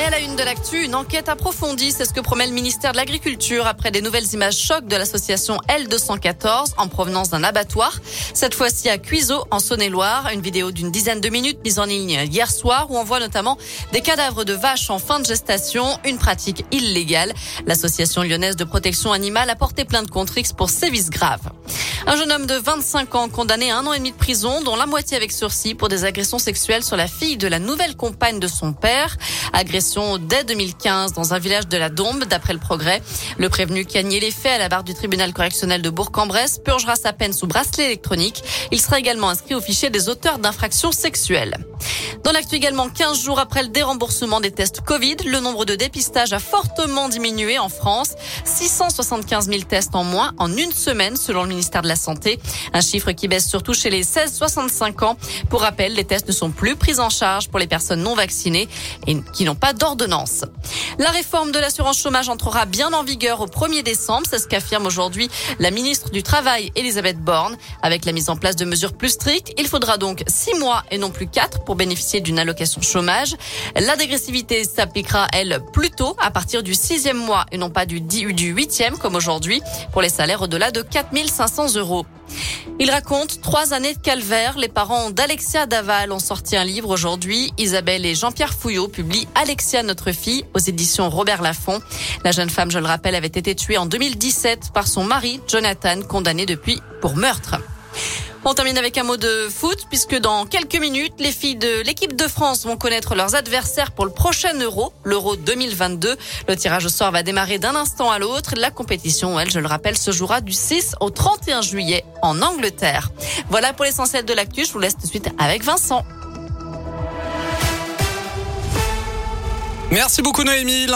Et à la une de l'actu, une enquête approfondie, c'est ce que promet le ministère de l'Agriculture après des nouvelles images chocs de l'association L214 en provenance d'un abattoir. Cette fois-ci à Cuiseau, en Saône-et-Loire. Une vidéo d'une dizaine de minutes mise en ligne hier soir où on voit notamment des cadavres de vaches en fin de gestation, une pratique illégale. L'association lyonnaise de protection animale a porté plainte contre X pour sévices graves. Un jeune homme de 25 ans condamné à un an et demi de prison, dont la moitié avec sursis pour des agressions sexuelles sur la fille de la nouvelle compagne de son père. Agression dès 2015 dans un village de la Dombe, d'après le progrès. Le prévenu qui a nié les faits à la barre du tribunal correctionnel de Bourg-en-Bresse purgera sa peine sous bracelet électronique. Il sera également inscrit au fichier des auteurs d'infractions sexuelles. Dans l'actu également, 15 jours après le déremboursement des tests Covid, le nombre de dépistages a fortement diminué en France. 675 000 tests en moins en une semaine selon le ministère de la Santé. Un chiffre qui baisse surtout chez les 16-65 ans. Pour rappel, les tests ne sont plus pris en charge pour les personnes non vaccinées et qui n'ont pas d'ordonnance. La réforme de l'assurance chômage entrera bien en vigueur au 1er décembre. C'est ce qu'affirme aujourd'hui la ministre du Travail, Elisabeth Borne. Avec la mise en place de mesures plus strictes, il faudra donc 6 mois et non plus 4 pour bénéficier d'une allocation chômage. La dégressivité s'appliquera, elle, plus tôt, à partir du sixième mois et non pas du, huitième comme aujourd'hui, pour les salaires au-delà de 4500 euros. Il raconte trois années de calvaire. Les parents d'Alexia Daval ont sorti un livre aujourd'hui. Isabelle et Jean-Pierre Fouillot publient Alexia, notre fille, aux éditions Robert Laffont. La jeune femme, je le rappelle, avait été tuée en 2017 par son mari, Jonathan, condamné depuis pour meurtre. On termine avec un mot de foot puisque dans quelques minutes, les filles de l'équipe de France vont connaître leurs adversaires pour le prochain Euro, l'Euro 2022. Le tirage au sort va démarrer d'un instant à l'autre. La compétition, elle, je le rappelle, se jouera du 6 au 31 juillet en Angleterre. Voilà pour l'essentiel de l'actu. Je vous laisse tout de suite avec Vincent. Merci beaucoup Noémie.